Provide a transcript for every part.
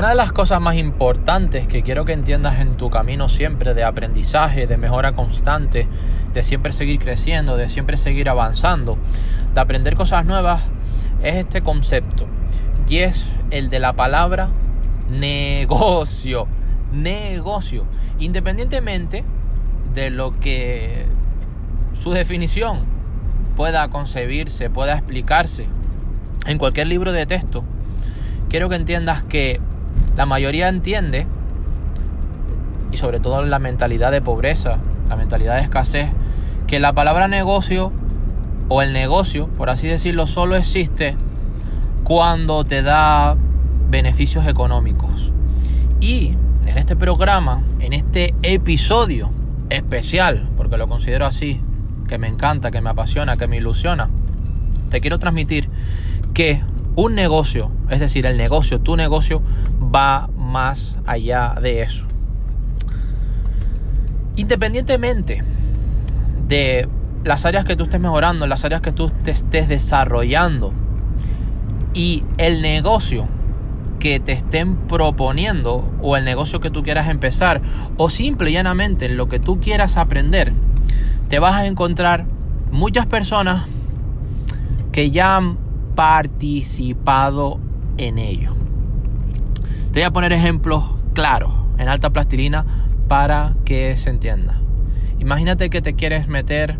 Una de las cosas más importantes que quiero que entiendas en tu camino siempre de aprendizaje, de mejora constante, de siempre seguir creciendo, de siempre seguir avanzando, de aprender cosas nuevas, es este concepto. Y es el de la palabra negocio. Negocio. Independientemente de lo que su definición pueda concebirse, pueda explicarse en cualquier libro de texto, quiero que entiendas que la mayoría entiende, y sobre todo la mentalidad de pobreza, la mentalidad de escasez, que la palabra negocio o el negocio, por así decirlo, solo existe cuando te da beneficios económicos. Y en este programa, en este episodio especial, porque lo considero así, que me encanta, que me apasiona, que me ilusiona, te quiero transmitir que un negocio, es decir, el negocio, tu negocio, va más allá de eso. Independientemente de las áreas que tú estés mejorando, las áreas que tú te estés desarrollando y el negocio que te estén proponiendo o el negocio que tú quieras empezar o simple y llanamente lo que tú quieras aprender, te vas a encontrar muchas personas que ya han participado en ello. Te voy a poner ejemplos claros en alta plastilina para que se entienda. Imagínate que te quieres meter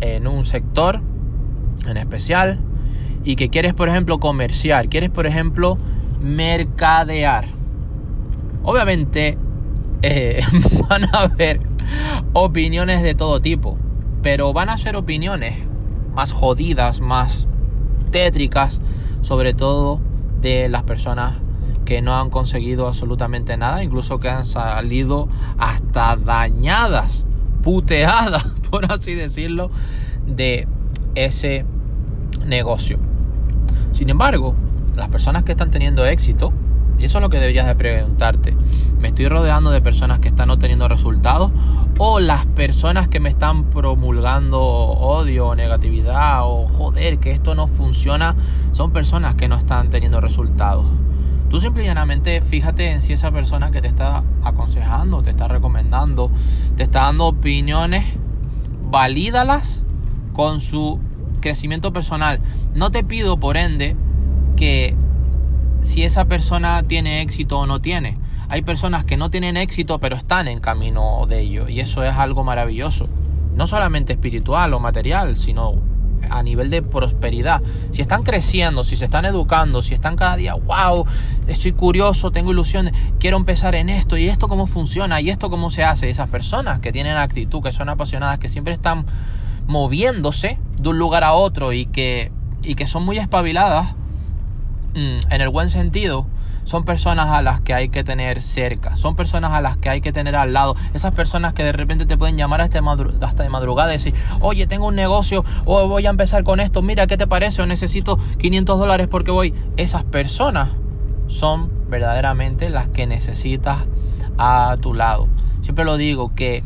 en un sector en especial y que quieres, por ejemplo, comerciar, quieres, por ejemplo, mercadear. Obviamente eh, van a haber opiniones de todo tipo, pero van a ser opiniones más jodidas, más tétricas, sobre todo de las personas que no han conseguido absolutamente nada, incluso que han salido hasta dañadas, puteadas, por así decirlo, de ese negocio. Sin embargo, las personas que están teniendo éxito, y eso es lo que deberías de preguntarte, ¿me estoy rodeando de personas que están obteniendo resultados? ¿O las personas que me están promulgando odio o negatividad o joder, que esto no funciona, son personas que no están teniendo resultados? Tú simplemente fíjate en si esa persona que te está aconsejando, te está recomendando, te está dando opiniones, valídalas con su crecimiento personal. No te pido, por ende, que si esa persona tiene éxito o no tiene. Hay personas que no tienen éxito pero están en camino de ello y eso es algo maravilloso. No solamente espiritual o material, sino a nivel de prosperidad. Si están creciendo, si se están educando, si están cada día, wow, estoy curioso, tengo ilusiones, quiero empezar en esto y esto cómo funciona y esto cómo se hace. Esas personas que tienen actitud, que son apasionadas, que siempre están moviéndose de un lugar a otro y que, y que son muy espabiladas, Mm, en el buen sentido, son personas a las que hay que tener cerca, son personas a las que hay que tener al lado, esas personas que de repente te pueden llamar hasta de madrugada y decir, oye, tengo un negocio o voy a empezar con esto, mira, ¿qué te parece? O necesito 500 dólares porque voy. Esas personas son verdaderamente las que necesitas a tu lado. Siempre lo digo que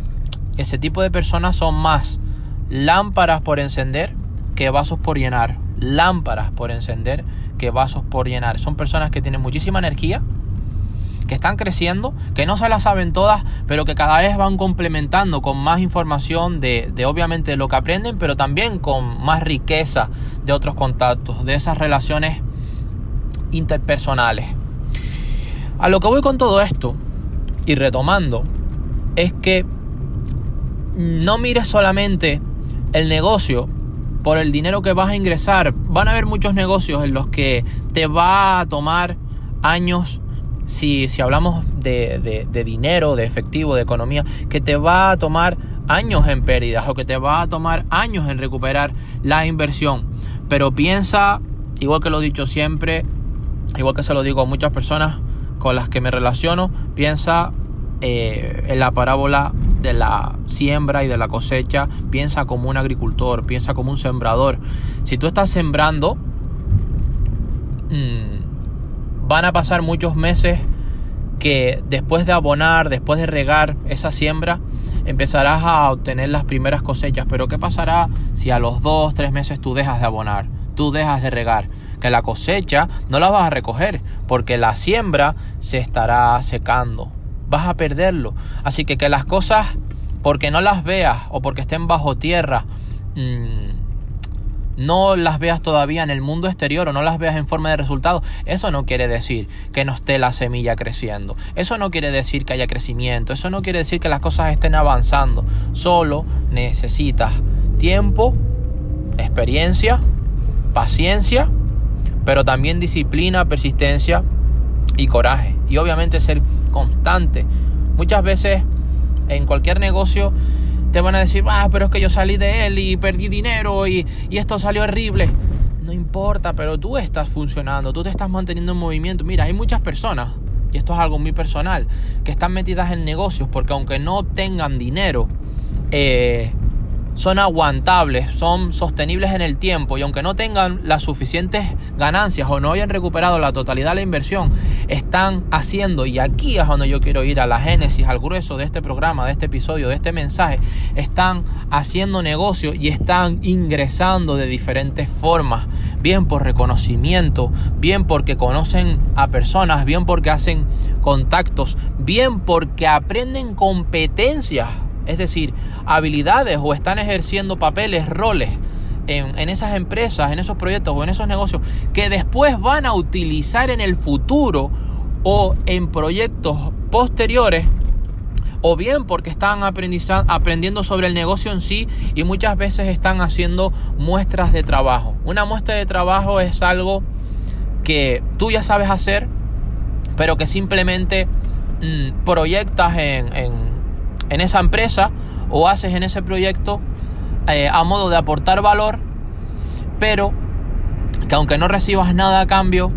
ese tipo de personas son más lámparas por encender que vasos por llenar. Lámparas por encender que vasos por llenar. Son personas que tienen muchísima energía, que están creciendo, que no se las saben todas, pero que cada vez van complementando con más información de, de obviamente lo que aprenden, pero también con más riqueza de otros contactos, de esas relaciones interpersonales. A lo que voy con todo esto, y retomando, es que no mires solamente el negocio por el dinero que vas a ingresar. Van a haber muchos negocios en los que te va a tomar años, si, si hablamos de, de, dinero, de efectivo, de economía, que te va a tomar años en pérdidas o que te va a tomar años en recuperar la inversión. Pero piensa, igual que lo he dicho siempre, igual que se lo digo a muchas personas con las que me relaciono, piensa eh, en la parábola de la siembra y de la cosecha, piensa como un agricultor, piensa como un sembrador. Si tú estás sembrando, mm, van a pasar muchos meses que después de abonar, después de regar esa siembra, empezarás a obtener las primeras cosechas. Pero ¿qué pasará si a los dos, tres meses tú dejas de abonar? tú dejas de regar, que la cosecha no la vas a recoger porque la siembra se estará secando, vas a perderlo. Así que que las cosas, porque no las veas o porque estén bajo tierra, mmm, no las veas todavía en el mundo exterior o no las veas en forma de resultado, eso no quiere decir que no esté la semilla creciendo. Eso no quiere decir que haya crecimiento. Eso no quiere decir que las cosas estén avanzando. Solo necesitas tiempo, experiencia, paciencia, pero también disciplina, persistencia y coraje. Y obviamente ser constante. Muchas veces en cualquier negocio te van a decir, ah, pero es que yo salí de él y perdí dinero y, y esto salió horrible. No importa, pero tú estás funcionando, tú te estás manteniendo en movimiento. Mira, hay muchas personas, y esto es algo muy personal, que están metidas en negocios porque aunque no tengan dinero, eh, son aguantables, son sostenibles en el tiempo y aunque no tengan las suficientes ganancias o no hayan recuperado la totalidad de la inversión, están haciendo, y aquí es donde yo quiero ir a la génesis, al grueso de este programa, de este episodio, de este mensaje, están haciendo negocio y están ingresando de diferentes formas, bien por reconocimiento, bien porque conocen a personas, bien porque hacen contactos, bien porque aprenden competencias es decir, habilidades o están ejerciendo papeles, roles en, esas empresas, en esos proyectos o en esos negocios que después van a utilizar en el futuro o en proyectos posteriores o bien porque están aprendiendo sobre el negocio en sí y muchas veces están haciendo muestras de trabajo. Una muestra de trabajo es algo que tú ya sabes hacer, pero que simplemente mm, proyectas en en esa empresa o haces en ese proyecto eh, a modo de aportar valor, pero que aunque no recibas nada a cambio,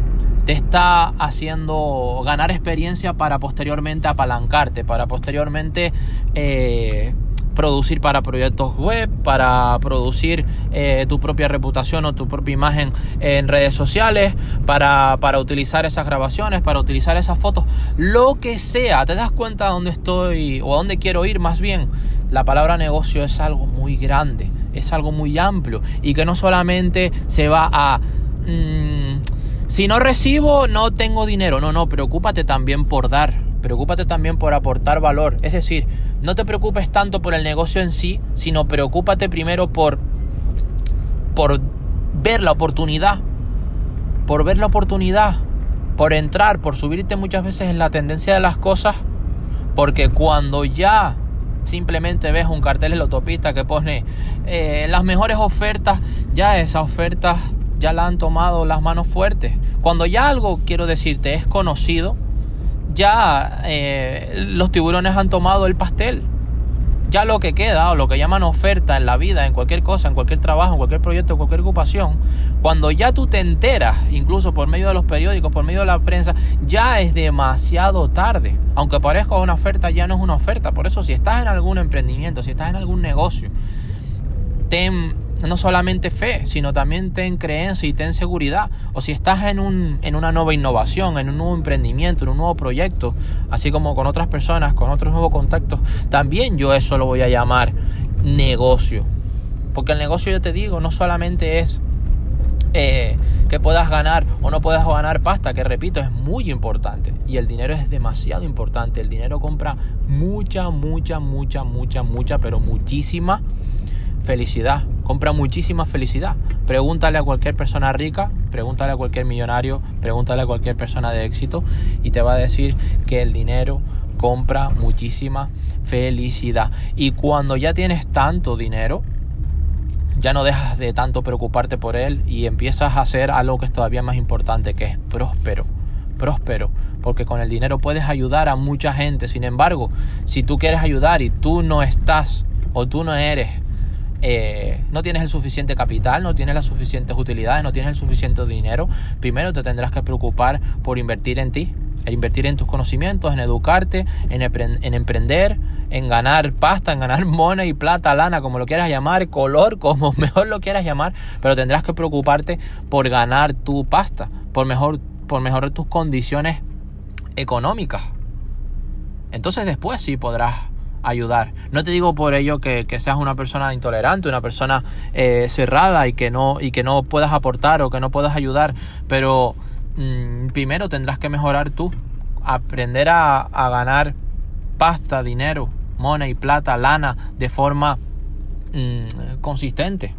te está haciendo ganar experiencia para posteriormente apalancarte, para posteriormente eh, producir para proyectos web, para producir eh, tu propia reputación o tu propia imagen en redes sociales, para, para utilizar esas grabaciones, para utilizar esas fotos, lo que sea. ¿Te das cuenta de dónde estoy o a dónde quiero ir más bien? La palabra negocio es algo muy grande, es algo muy amplio y que no solamente se va a... Mm, si no recibo, no tengo dinero. No, no, preocúpate también por dar. Preocúpate también por aportar valor. Es decir, no te preocupes tanto por el negocio en sí, sino preocúpate primero por, por ver la oportunidad, por ver la oportunidad, por entrar, por subirte muchas veces en la tendencia de las cosas, porque cuando ya simplemente ves un cartel en la autopista que pone eh, las mejores ofertas, ya esas ofertas ya la han tomado las manos fuertes. Cuando ya algo, quiero decirte, es conocido, ya eh, los tiburones han tomado el pastel. Ya lo que queda, o lo que llaman oferta en la vida, en cualquier cosa, en cualquier trabajo, en cualquier proyecto, en cualquier ocupación, cuando ya tú te enteras, incluso por medio de los periódicos, por medio de la prensa, ya es demasiado tarde. Aunque parezca una oferta, ya no es una oferta. Por eso, si estás en algún emprendimiento, si estás en algún negocio, ten no solamente fe, sino también ten creencia y ten seguridad. O si estás en, un, en una nueva innovación, en un nuevo emprendimiento, en un nuevo proyecto, así como con otras personas, con otros nuevos contactos, también yo eso lo voy a llamar negocio. Porque el negocio, yo te digo, no solamente es eh, que puedas ganar o no puedas ganar pasta, que repito, es muy importante. Y el dinero es demasiado importante. El dinero compra mucha, mucha, mucha, mucha, mucha, pero muchísima felicidad, compra muchísima felicidad. Pregúntale a cualquier persona rica, pregúntale a cualquier millonario, pregúntale a cualquier persona de éxito y te va a decir que el dinero compra muchísima felicidad. Y cuando ya tienes tanto dinero, ya no dejas de tanto preocuparte por él y empiezas a hacer algo que es todavía más importante, que es próspero. Próspero, porque con el dinero puedes ayudar a mucha gente. Sin embargo, si tú quieres ayudar y tú no estás o tú no eres eh, no tienes el suficiente capital, no tienes las suficientes utilidades, no tienes el suficiente dinero, primero te tendrás que preocupar por invertir en ti, en invertir en tus conocimientos, en educarte, en, en emprender, en ganar pasta, en ganar money, plata, lana, como lo quieras llamar, color, como mejor lo quieras llamar, pero tendrás que preocuparte por ganar tu pasta, por, mejor, por mejorar tus condiciones económicas. Entonces después sí podrás ayudar. No te digo por ello que, seas una persona intolerante, una persona eh, cerrada y que, no, y que no puedas aportar o que no puedas ayudar, pero mm, primero tendrás que mejorar tú, aprender a, ganar pasta, dinero, money, plata, lana de forma mm, consistente.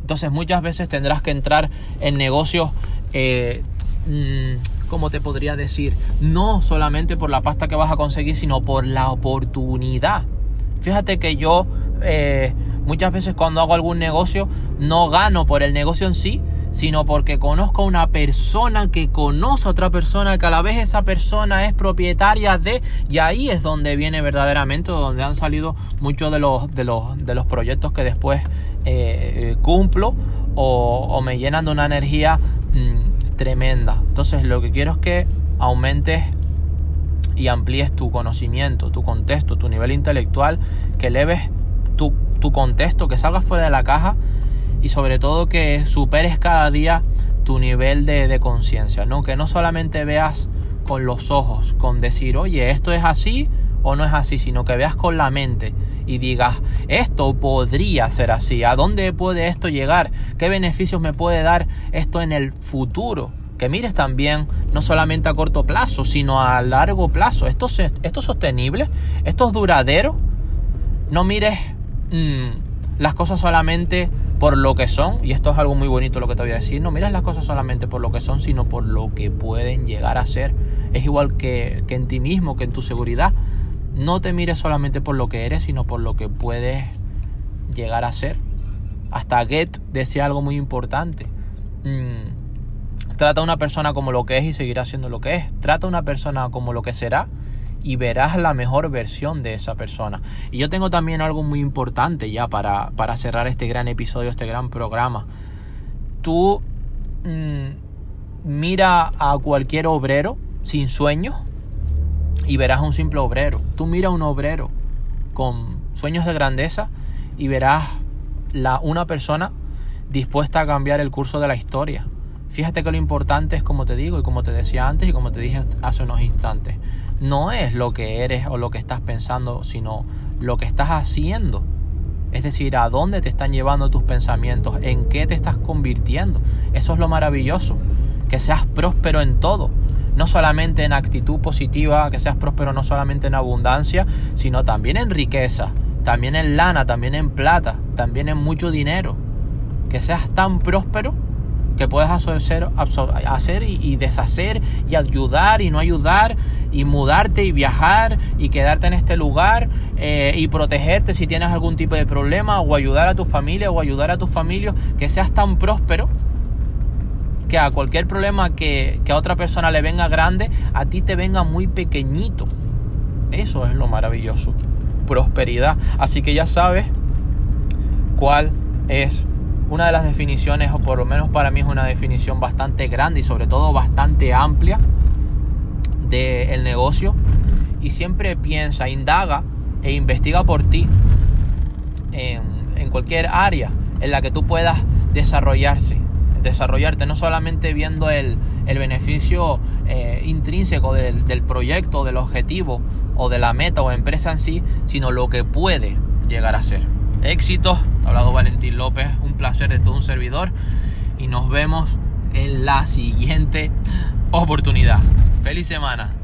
Entonces muchas veces tendrás que entrar en negocios eh, mm, como te podría decir, no solamente por la pasta que vas a conseguir, sino por la oportunidad. Fíjate que yo eh, muchas veces cuando hago algún negocio no gano por el negocio en sí, sino porque conozco a una persona que conoce a otra persona, que a la vez esa persona es propietaria de, y ahí es donde viene verdaderamente, donde han salido muchos de los, de los, de los proyectos que después eh, cumplo o, me llenan de una energía mm, tremenda. Entonces lo que quiero es que aumentes y amplíes tu conocimiento, tu contexto, tu nivel intelectual, que eleves tu, tu contexto, que salgas fuera de la caja y sobre todo que superes cada día tu nivel de, de conciencia, ¿no? Que no solamente veas con los ojos, con decir, oye, esto es así o no es así, sino que veas con la mente y digas, esto podría ser así, ¿a dónde puede esto llegar? ¿Qué beneficios me puede dar esto en el futuro? Que mires también no solamente a corto plazo, sino a largo plazo. ¿Esto, esto es sostenible? ¿Esto es duradero? No mires mm, las cosas solamente por lo que son, y esto es algo muy bonito lo que te voy a decir, no mires las cosas solamente por lo que son, sino por lo que pueden llegar a ser. Es igual que, que en ti mismo, que en tu seguridad. No te mires solamente por lo que eres, sino por lo que puedes llegar a ser. Hasta Goethe decía algo muy importante. Mm, trata a una persona como lo que es y seguirá siendo lo que es. Trata a una persona como lo que será y verás la mejor versión de esa persona. Y yo tengo también algo muy importante ya para, para cerrar este gran episodio, este gran programa. Tú mm, mira a cualquier obrero sin sueños y verás a un simple obrero. Tú mira a un obrero con sueños de grandeza y verás la, una persona dispuesta a cambiar el curso de la historia. Fíjate que lo importante es como te digo y como te decía antes y como te dije hace unos instantes. No es lo que eres o lo que estás pensando, sino lo que estás haciendo. Es decir, a dónde te están llevando tus pensamientos, en qué te estás convirtiendo. Eso es lo maravilloso. Que seas próspero en todo no solamente en actitud positiva, que seas próspero no solamente en abundancia, sino también en riqueza, también en lana, también en plata, también en mucho dinero. Que seas tan próspero que puedas hacer, hacer y, deshacer y ayudar y no ayudar y mudarte y viajar y quedarte en este lugar eh, y protegerte si tienes algún tipo de problema o ayudar a tu familia o ayudar a tu familia, que seas tan próspero que a cualquier problema que, a otra persona le venga grande, a ti te venga muy pequeñito. Eso es lo maravilloso. Prosperidad. Así que ya sabes cuál es una de las definiciones, o por lo menos para mí es una definición bastante grande y sobre todo bastante amplia del negocio. Y siempre piensa, indaga e investiga por ti en cualquier área en la que tú puedas desarrollarse desarrollarte, no solamente viendo el, beneficio eh, intrínseco del, del, proyecto, del objetivo o de la meta o empresa en sí, sino lo que puede llegar a ser. Éxito, hablado Valentín López, un placer de todo un servidor y nos vemos en la siguiente oportunidad. Feliz semana.